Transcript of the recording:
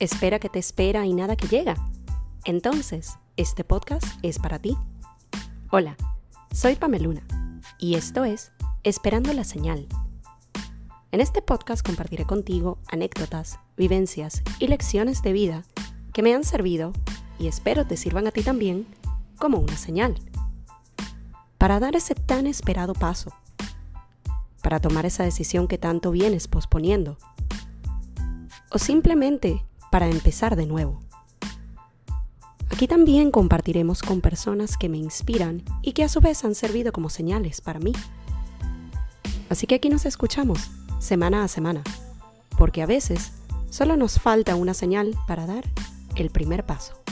Espera que te espera y nada que llega. Entonces, este podcast es para ti. Hola, soy Pameluna y esto es Esperando la Señal. En este podcast compartiré contigo anécdotas, vivencias y lecciones de vida que me han servido y espero te sirvan a ti también como una señal. Para dar ese tan esperado paso. Para tomar esa decisión que tanto vienes posponiendo. O simplemente para empezar de nuevo. Aquí también compartiremos con personas que me inspiran y que a su vez han servido como señales para mí. Así que aquí nos escuchamos semana a semana, porque a veces solo nos falta una señal para dar el primer paso.